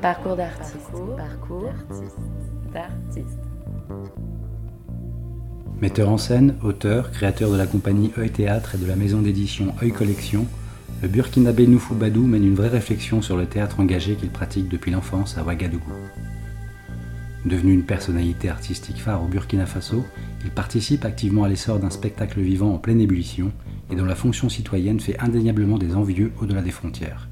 Parcours d'artiste. Parcours d'artiste. Metteur en scène, auteur, créateur de la compagnie Œil Théâtre et de la maison d'édition Œil Collection, le Burkinabé Noufou Badou mène une vraie réflexion sur le théâtre engagé qu'il pratique depuis l'enfance à Ouagadougou. Devenu une personnalité artistique phare au Burkina Faso, il participe activement à l'essor d'un spectacle vivant en pleine ébullition et dont la fonction citoyenne fait indéniablement des envieux au-delà des frontières.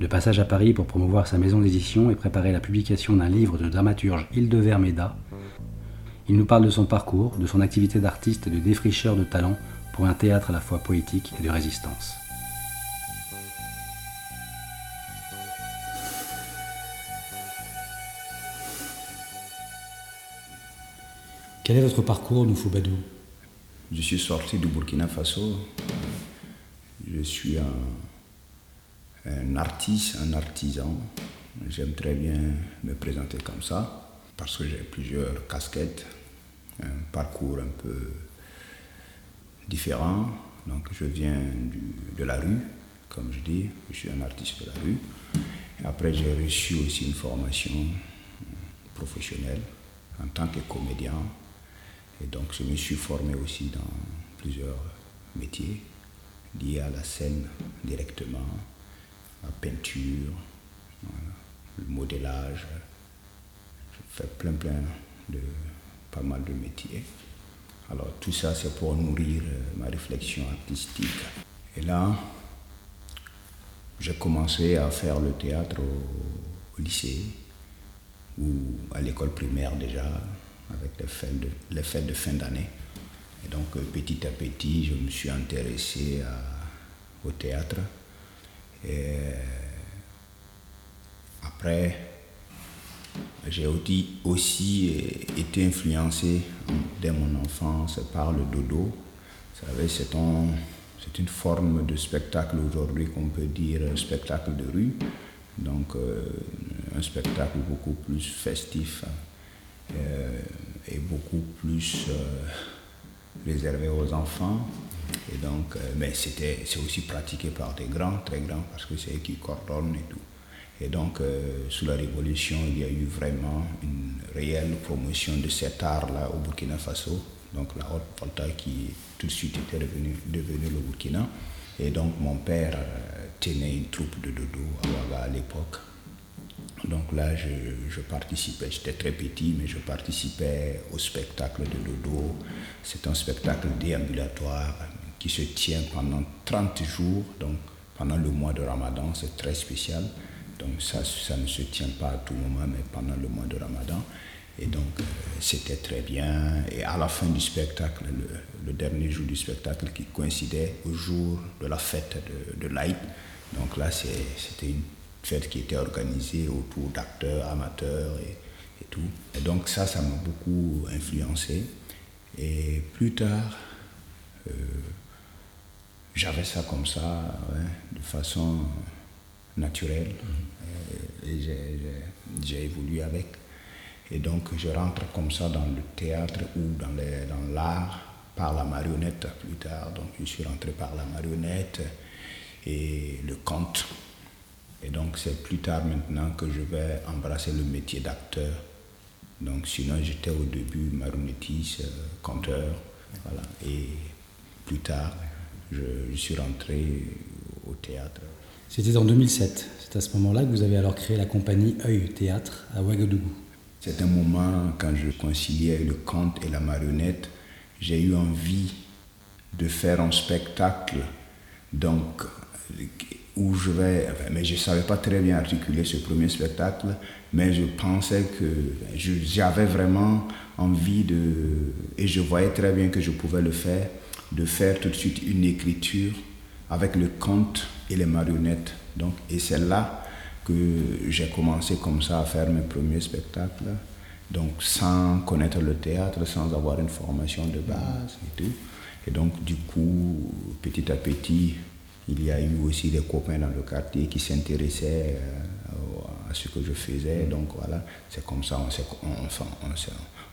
De passage à Paris pour promouvoir sa maison d'édition et préparer la publication d'un livre de dramaturge Hilde Vermeda, il nous parle de son parcours, de son activité d'artiste et de défricheur de talent pour un théâtre à la fois poétique et de résistance. Quel est votre parcours, Noufou Badou Je suis sorti du Burkina Faso. Je suis un, un artiste, un artisan. J'aime très bien me présenter comme ça parce que j'ai plusieurs casquettes, un parcours un peu différent. Donc je viens de la rue, comme je dis, je suis un artiste de la rue. Après j'ai reçu aussi une formation professionnelle en tant que comédien et donc je me suis formé aussi dans plusieurs métiers liés à la scène directement, la peinture, le modélage. Je fais plein plein de pas mal de métiers. Alors tout ça c'est pour nourrir ma réflexion artistique. Et là, j'ai commencé à faire le théâtre au, lycée ou à l'école primaire déjà, avec les fêtes de, fin d'année. Et donc petit à petit, je me suis intéressé au théâtre. Et après, j'ai aussi, aussi été influencé dès mon enfance par le dodo. Vous savez, c'est un, une forme de spectacle aujourd'hui qu'on peut dire spectacle de rue. Donc euh, un spectacle beaucoup plus festif euh, et beaucoup plus euh, réservé aux enfants. Et donc, euh, mais c'est aussi pratiqué par des grands, très grands, parce que c'est eux qui coordonnent et tout. Et donc, sous la Révolution, il y a eu vraiment une réelle promotion de cet art-là au Burkina Faso. Donc, la haute volta qui tout de suite était devenue, devenu le Burkina. Et donc, mon père tenait une troupe de dodo à à l'époque. Donc là, je, je participais, j'étais très petit, mais je participais au spectacle de dodo. C'est un spectacle déambulatoire qui se tient pendant 30 jours, donc pendant le mois de Ramadan, c'est très spécial. Donc ça, ça ne se tient pas à tout moment, mais pendant le mois de Ramadan. Et donc euh, c'était très bien. Et à la fin du spectacle, le, dernier jour du spectacle qui coïncidait au jour de la fête de, de donc là c'était une fête qui était organisée autour d'acteurs, amateurs et, et, tout. Et donc ça, ça m'a beaucoup influencé. Et plus tard, euh, j'avais ça comme ça, de façon naturelle. Et, j'ai évolué avec. Et donc je rentre comme ça dans le théâtre ou dans, les, dans l'art par la marionnette plus tard. Donc je suis rentré par la marionnette et le conte. Et donc c'est plus tard maintenant que je vais embrasser le métier d'acteur. Donc sinon j'étais au début marionnettiste, conteur, voilà. Et plus tard, je, je, suis rentré au théâtre. C'était en 2007. C'est à ce moment-là que vous avez alors créé la compagnie Œil Théâtre à Ouagadougou. C'est un moment quand je conciliais le conte et la marionnette, j'ai eu envie de faire un spectacle donc où je vais, mais je ne savais pas très bien articuler ce premier spectacle, mais je pensais que j'avais vraiment envie de, et je voyais très bien que je pouvais le faire, de faire tout de suite une écriture avec le conte et les marionnettes. Donc, et c'est là que j'ai commencé comme ça à faire mes premiers spectacles, donc sans connaître le théâtre, sans avoir une formation de base et tout. Et donc, du coup, petit à petit, il y a eu aussi des copains dans le quartier qui s'intéressaient à ce que je faisais. Donc voilà, c'est comme ça, on, on, on,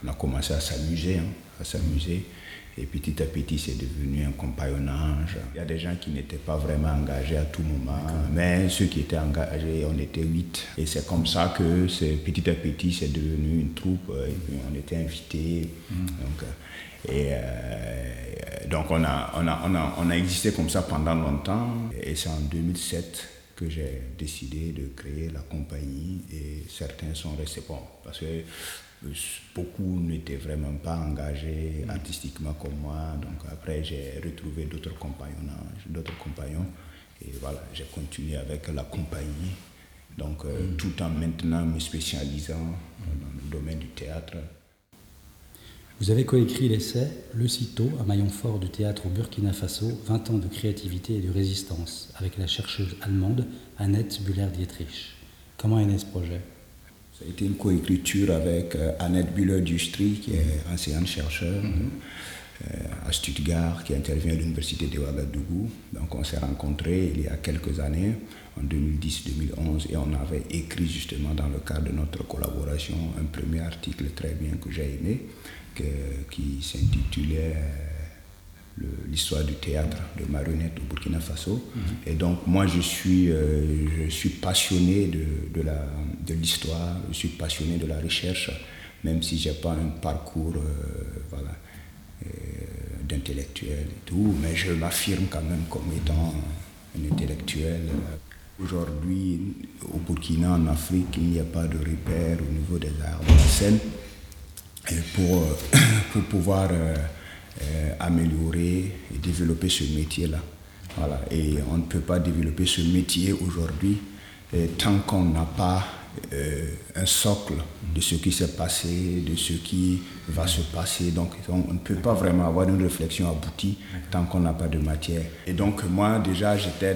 a commencé à s'amuser, hein, à s'amuser. Et petit à petit, c'est devenu un compagnonnage. Il y a des gens qui n'étaient pas vraiment engagés à tout moment, mais ceux qui étaient engagés, on était huit. Et c'est comme ça que petit à petit, c'est devenu une troupe. Et puis on était invités. Mm. Donc, et euh, donc on a, on, a, on, a, on a existé comme ça pendant longtemps. Et c'est en 2007 que j'ai décidé de créer la compagnie et certains sont restés bon parce que beaucoup n'étaient vraiment pas engagés artistiquement comme moi. Donc après, j'ai retrouvé d'autres compagnons, d'autres compagnons. Et voilà, j'ai continué avec la compagnie. Donc euh, mm. tout en maintenant me spécialisant dans le domaine du théâtre. Vous avez coécrit l'essai Le Cito, un maillon fort du théâtre au Burkina Faso, 20 ans de créativité et de résistance, avec la chercheuse allemande Annette Bühler-Dietrich. Comment est né ce projet? Été une coécriture avec euh, Annette Bühler-Dietrich, qui est ancienne chercheure mhm. euh, à Stuttgart, qui intervient à l'université de Ouagadougou. Donc on s'est rencontrés il y a quelques années, en 2010-2011, et on avait écrit justement dans le cadre de notre collaboration un premier article très bien que j'ai aimé, qui s'intitulait euh, l'histoire du théâtre de marionnette au Burkina Faso. Mhm. Et donc moi je suis, je suis passionné de, de la de l'histoire, je suis passionné de la recherche, même si je n'ai pas un parcours euh, voilà, euh, d'intellectuel et tout, mais je m'affirme quand même comme étant un intellectuel. Aujourd'hui, au Burkina, en Afrique, il n'y a pas de repère au niveau des arts de la scène. Et pour, euh, pour pouvoir améliorer et développer ce métier-là. Voilà. Et on ne peut pas développer ce métier aujourd'hui tant qu'on n'a pas euh, un socle de ce qui s'est passé, de ce qui va se passer. Donc on ne peut pas vraiment avoir une réflexion aboutie tant qu'on n'a pas de matière. Et donc moi déjà j'étais,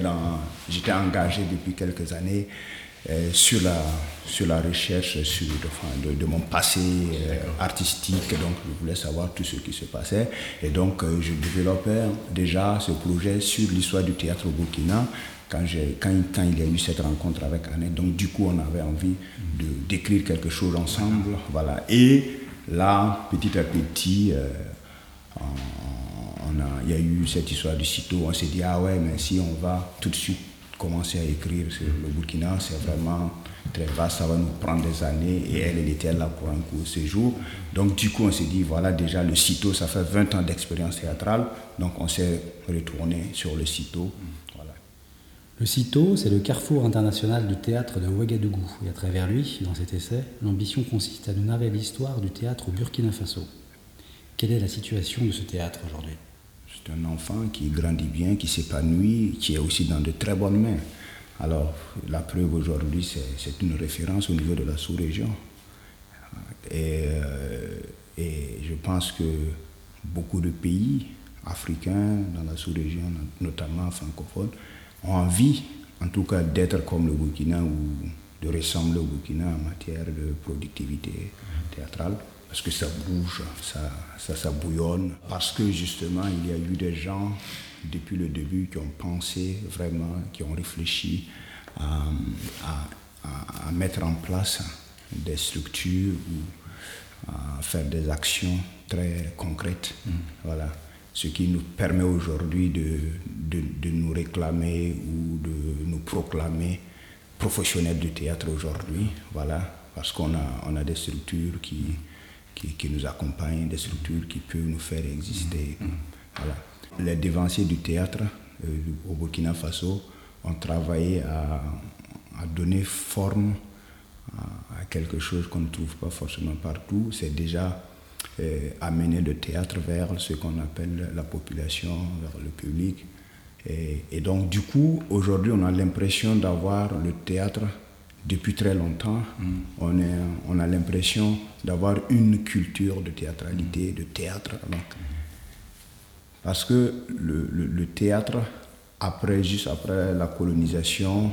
engagé depuis quelques années euh, sur, la, sur la recherche sur, de, mon passé euh, artistique. Donc je voulais savoir tout ce qui se passait. Et donc je développais déjà ce projet sur l'histoire du théâtre au Burkina quand, quand, quand, il y a eu cette rencontre avec Annette. Donc du coup, on avait envie de d'écrire quelque chose ensemble. Voilà. Et là, petit à petit, euh, il y a eu cette histoire du sitôt. On s'est dit, ah ouais, mais si on va tout de suite commencer à écrire sur le Burkina, c'est vraiment très vaste, ça va nous prendre des années. Et elle, était là pour un court séjour. Donc du coup, on s'est dit, voilà, déjà le sitôt, ça fait 20 ans d'expérience théâtrale. Donc on s'est retourné sur le sitôt. Le CITO, c'est le carrefour international du théâtre de Ouagadougou. Et à travers lui, dans cet essai, l'ambition consiste à nous narrer l'histoire du théâtre au Burkina Faso. Quelle est la situation de ce théâtre aujourd'hui? Un enfant qui grandit bien, qui s'épanouit, qui est aussi dans de très bonnes mains. Alors, la preuve aujourd'hui, c'est une référence au niveau de la sous-région. Et, euh, et je pense que beaucoup de pays africains dans la sous-région, notamment francophones, ont envie, en tout cas, d'être comme le Burkina ou de ressembler au Burkina en matière de productivité théâtrale. Parce que ça bouge, ça, ça, ça bouillonne. Parce que justement, il y a eu des gens depuis le début qui ont pensé vraiment, qui ont réfléchi à, à, à mettre en place des structures ou à faire des actions très concrètes. Mm. Voilà ce qui nous permet aujourd'hui de, de, nous réclamer ou de nous proclamer professionnels du théâtre aujourd'hui, voilà, parce qu'on a, on a des structures qui, qui, nous accompagnent, des structures qui peuvent nous faire exister. Mm-hmm. Voilà. Les dévanciers du théâtre euh, au Burkina Faso ont travaillé à, à donner forme à, à quelque chose qu'on ne trouve pas forcément partout. C'est déjà amener le théâtre vers ce qu'on appelle la population, vers le public. Et, donc, du coup, aujourd'hui, on a l'impression d'avoir le théâtre depuis très longtemps. On, a l'impression d'avoir une culture de théâtralité, de théâtre. parce que le, le théâtre, après, juste après la colonisation,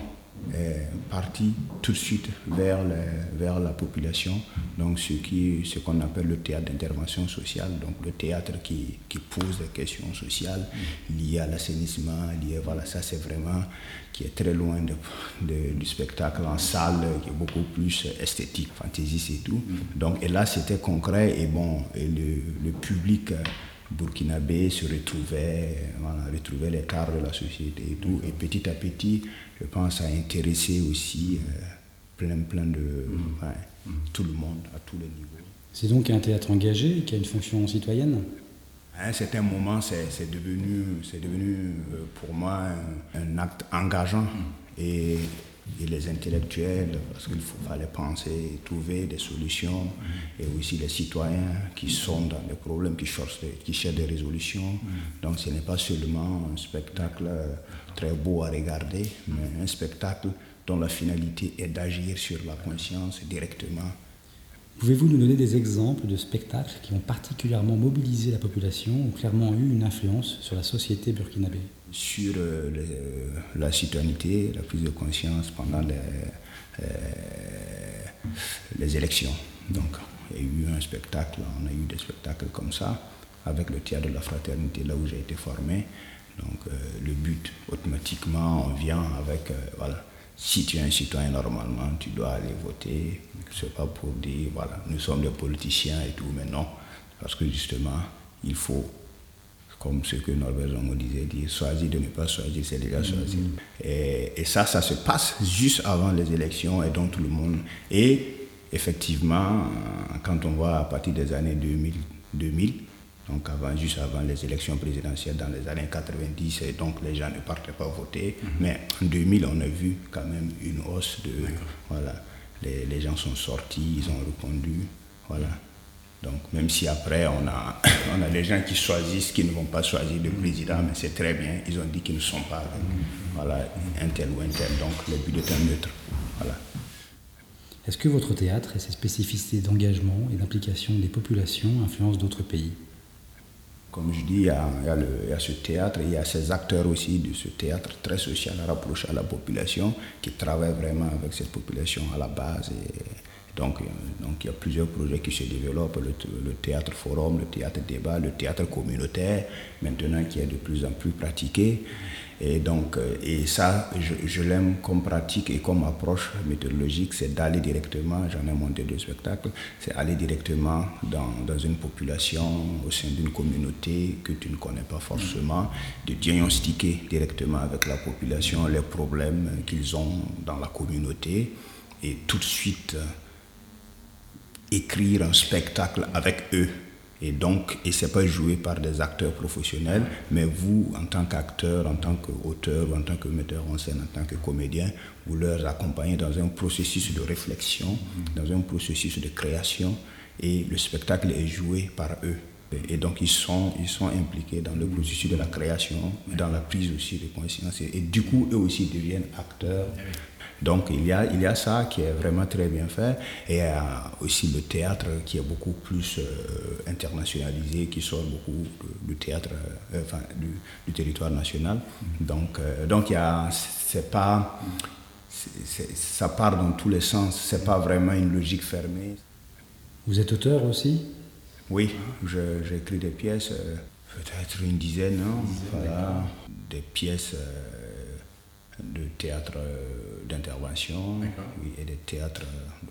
parti tout de suite vers, vers la population, donc ce qui ce qu'on appelle le théâtre d'intervention sociale, donc le théâtre qui, qui, pose des questions sociales liées à l'assainissement, liées, voilà, ça c'est vraiment qui est très loin de, du spectacle en salle, qui est beaucoup plus esthétique, fantaisiste et tout. Donc, et là c'était concret et bon, et le, le public burkinabés se retrouvaient, voilà, retrouvaient les tares de la société et tout. Et petit à petit, je pense, à intéresser aussi plein, plein de. Mm. tout le monde, à tous les niveaux. C'est donc un théâtre engagé qui a une fonction citoyenne? À un certain moment, c'est devenu, devenu pour moi un, acte engageant. Mm. Et et les intellectuels, parce qu'il fallait penser, trouver des solutions, mm. et aussi les citoyens qui sont dans des problèmes, qui cherchent des, qui cherchent des résolutions. Mm. Donc ce n'est pas seulement un spectacle très beau à regarder, mais un spectacle dont la finalité est d'agir sur la conscience directement. Pouvez-vous nous donner des exemples de spectacles qui ont particulièrement mobilisé la population ou clairement eu une influence sur la société burkinabé? Sur euh, la citoyenneté, la prise de conscience pendant les, euh, les élections. Donc, il y a eu un spectacle, on a eu des spectacles comme ça, avec le théâtre de la fraternité, là où j'ai été formé. Donc, euh, le but, automatiquement, on vient avec, voilà, si tu es un citoyen normalement, tu dois aller voter. Ce n'est pas pour dire, voilà, nous sommes des politiciens et tout, mais non, parce que justement, il faut comme ce que Norbert Zongo disait, dire choisir de ne pas choisir, c'est déjà choisir. Mm-hmm. Et, et, ça, ça se passe juste avant les élections et donc tout le monde. Et effectivement, quand on voit à partir des années 2000, 2000 donc avant, juste avant les élections présidentielles dans les années 90, et donc les gens ne partaient pas voter. Mm-hmm. Mais en 2000, on a vu quand même une hausse de... Voilà, les, les gens sont sortis, ils ont répondu. Voilà. Donc même si après on a, on a des gens qui choisissent, qui ne vont pas choisir de président, mais c'est très bien, ils ont dit qu'ils ne sont pas avec voilà, un tel ou un tel, donc le but est un neutre. Voilà. Est-ce que votre théâtre et ses spécificités d'engagement et d'implication des populations influencent d'autres pays? Comme je dis, il y, a, ce théâtre, il y a ces acteurs aussi de ce théâtre très social, rapproché à la population, qui travaillent vraiment avec cette population à la base. Euh, donc il y a plusieurs projets qui se développent, le, théâtre forum, le théâtre débat, le théâtre communautaire, maintenant qui est de plus en plus pratiqué. Et donc, euh, et ça, je, l'aime comme pratique et comme approche méthodologique, c'est d'aller directement, j'en ai monté deux spectacles, c'est aller directement dans, dans, une population, au sein d'une communauté que tu ne connais pas forcément, de diagnostiquer directement avec la population les problèmes qu'ils ont dans la communauté et tout de suite écrire un spectacle avec eux. Et donc, et c'est pas joué par des acteurs professionnels, mais vous, en tant qu'acteur, en tant qu'auteur, en tant que metteur en scène, en tant que comédien, vous leur accompagnez dans un processus de réflexion, dans un processus de création, et le spectacle est joué par eux. Et donc, ils sont, ils sont impliqués dans le processus de la création, dans la prise aussi de conscience. Et, et du coup, eux aussi deviennent acteurs donc il y, a, il y a ça qui est vraiment très bien fait et il y a aussi le théâtre qui est beaucoup plus euh, internationalisé, qui sort beaucoup du théâtre, euh, enfin, du, territoire national. Donc, euh, donc il y a, c'est pas, ça part dans tous les sens, c'est pas vraiment une logique fermée. Vous êtes auteur aussi? Oui, j'écris des pièces, peut-être une dizaine, hein, voilà, des pièces de théâtre euh, d'intervention et des théâtres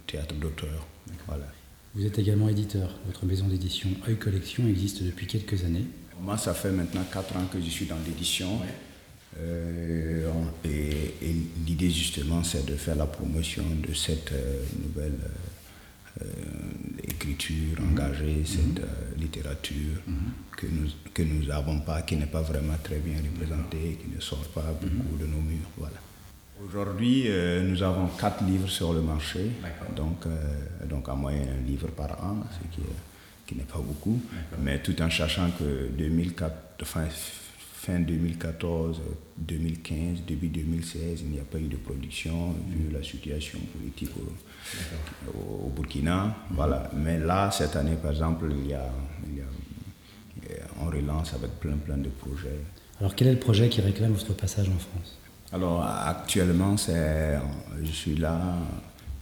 théâtre d'auteur. Voilà. Vous êtes également éditeur. Votre maison d'édition Oeil Collection existe depuis quelques années. Moi, ça fait maintenant 4 ans que je suis dans l'édition. Euh, et, l'idée justement, c'est de faire la promotion de cette euh, nouvelle euh, écriture engagée, mhm. cette euh, littérature mhm. que nous que nous n'avons pas, qui n'est pas vraiment très bien représentée, qui ne sort pas mhm. beaucoup de nos murs. Voilà. Aujourd'hui, euh, nous avons quatre livres sur le marché, donc, donc à moyenne un livre par an, ce qui, qui n'est pas beaucoup, mais tout en sachant que 2004, enfin, fin 2014, 2015, début 2016, il n'y a pas eu de production vu la situation politique au, Burkina. Voilà. Mais là, cette année, par exemple, il y, a, on relance avec plein, plein de projets. Alors, quel est le projet qui réclame votre passage en France? Alors, actuellement, je suis là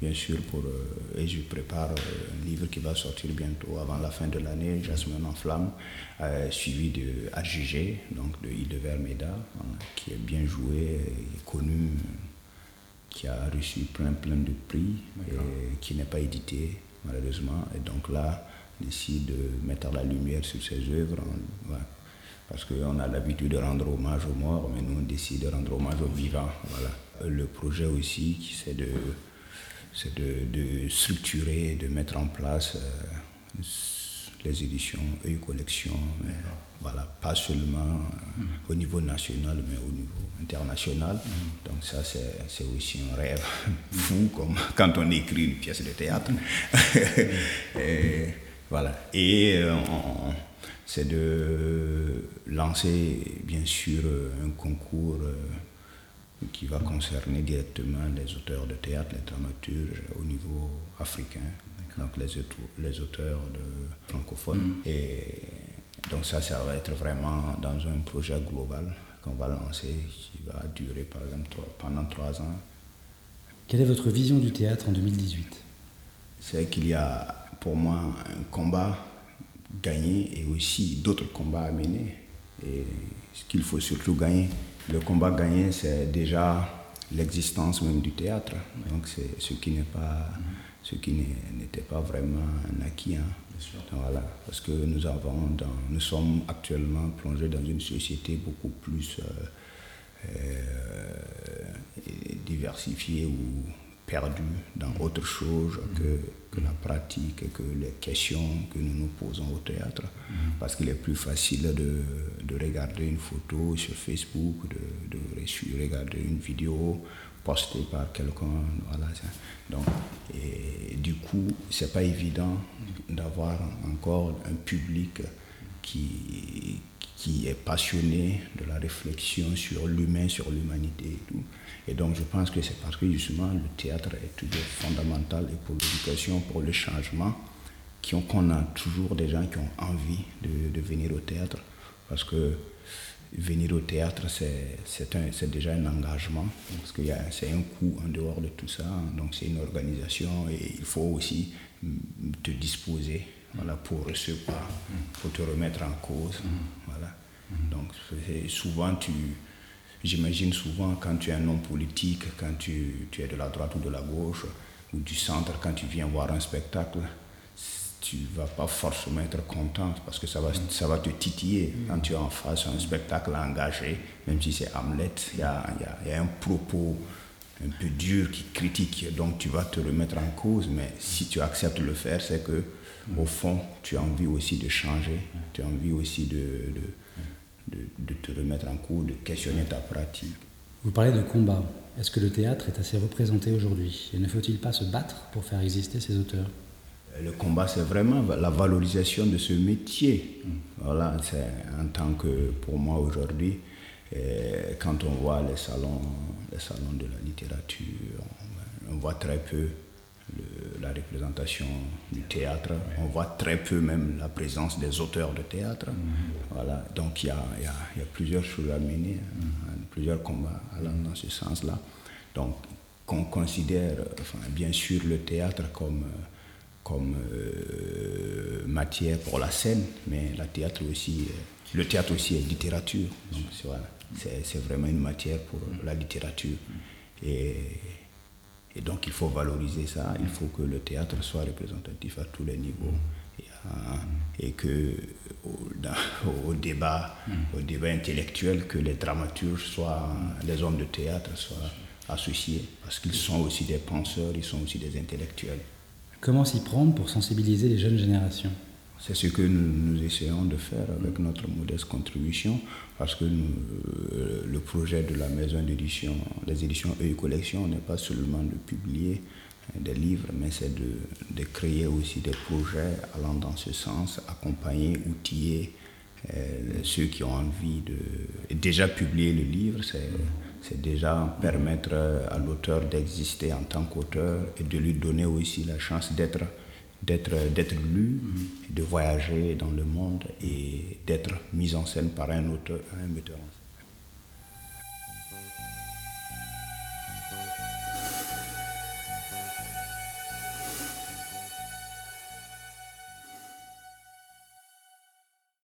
bien sûr, pour, euh, et je prépare euh, un livre qui va sortir bientôt avant la fin de l'année, Jasmine en flamme, euh, suivi de AGG, donc de Hildever Meda, hein, qui est bien joué et connu, qui a reçu plein plein de prix et qui n'est pas édité malheureusement. Et donc là, décide de mettre la lumière sur ses œuvres. Parce qu'on a l'habitude de rendre hommage aux morts, mais nous on décide de rendre hommage aux vivants. Voilà. Le projet aussi, c'est de, de, de, structurer, de mettre en place euh, les éditions et collections, voilà, pas seulement euh, au niveau national, mais au niveau international. Mm. Donc ça, c'est aussi un rêve fou, comme quand on écrit une pièce de théâtre. et, voilà. Et euh, c'est de lancer, bien sûr, un concours qui va concerner directement les auteurs de théâtre, les dramaturges au niveau africain, donc les, les auteurs de francophones. Mm. Et donc ça, ça va être vraiment dans un projet global qu'on va lancer, qui va durer par exemple pendant trois ans. Quelle est votre vision du théâtre en 2018 C'est qu'il y a pour moi un combat gagné et aussi d'autres combats à mener. Et ce qu'il faut surtout gagner, le combat gagné, c'est déjà l'existence même du théâtre. Donc c'est ce qui n'est pas, ce qui n'était pas vraiment un acquis. Hein. Voilà, parce que nous avons, dans, nous sommes actuellement plongés dans une société beaucoup plus euh, euh, diversifiée ou perdue dans autre chose que, que, la pratique et que les questions que nous nous posons au théâtre. Mm-hmm. Parce qu'il est plus facile de, de, regarder une photo sur Facebook, de, de regarder une vidéo posté par quelqu'un. Voilà. Donc, et du coup, c'est pas évident d'avoir encore un public qui, qui est passionné de la réflexion sur l'humain, sur l'humanité et tout. Et donc, je pense que c'est parce que justement, le théâtre est toujours fondamental et pour l'éducation, pour le changement, qu'on a toujours des gens qui ont envie de, de venir au théâtre. Parce que venir au théâtre, c'est déjà un engagement, parce que c'est un coût en dehors de tout ça. Donc c'est une organisation et il faut aussi te disposer voilà, pour recevoir, pour te remettre en cause. Voilà. Donc souvent, tu, j'imagine souvent quand tu es un homme politique, quand tu, tu es de la droite ou de la gauche, ou du centre, quand tu viens voir un spectacle, tu vas pas forcément être content parce que ça va, ça va te titiller quand tu es en face un spectacle engagé, même si c'est Hamlet, il y a, y a, un propos un peu dur qui critique, donc tu vas te remettre en cause, mais si tu acceptes de le faire, c'est que au fond, tu as envie aussi de changer, tu as envie aussi de, de, de, te remettre en cause, de questionner ta pratique. Vous parlez de combat. Est-ce que le théâtre est assez représenté aujourd'hui? Et ne faut-il pas se battre pour faire exister ses auteurs? Le combat, c'est vraiment la valorisation de ce métier. Voilà, c'est en tant que, pour moi aujourd'hui, quand on voit les salons, les salons de la littérature, on, voit très peu la représentation du théâtre, on voit très peu même la présence des auteurs de théâtre. Voilà, donc il y a, y, y a, plusieurs choses à mener, hein, plusieurs combats allant dans ce sens-là. Donc qu'on considère, enfin, bien sûr, le théâtre comme comme euh, matière pour la scène, mais la théâtre aussi, le théâtre aussi est littérature. Donc c'est vraiment une matière pour la littérature. Et, et, donc il faut valoriser ça, il faut que le théâtre soit représentatif à tous les niveaux. Et, et que au, débat, au débat intellectuel, que les dramaturges soient, les hommes de théâtre soient associés, parce qu'ils sont aussi des penseurs, ils sont aussi des intellectuels. Comment s'y prendre pour sensibiliser les jeunes générations? C'est ce que nous, essayons de faire avec notre modeste contribution, parce que euh, le projet de la maison d'édition, les éditions EU Collection, n'est pas seulement de publier des livres, mais c'est de, de, créer aussi des projets allant dans ce sens, accompagner, outiller euh, ceux qui ont envie de déjà publier le livre, c'est déjà permettre à l'auteur d'exister en tant qu'auteur et de lui donner aussi la chance d'être d'être lu, de voyager dans le monde et d'être mis en scène par un auteur, un metteur en scène.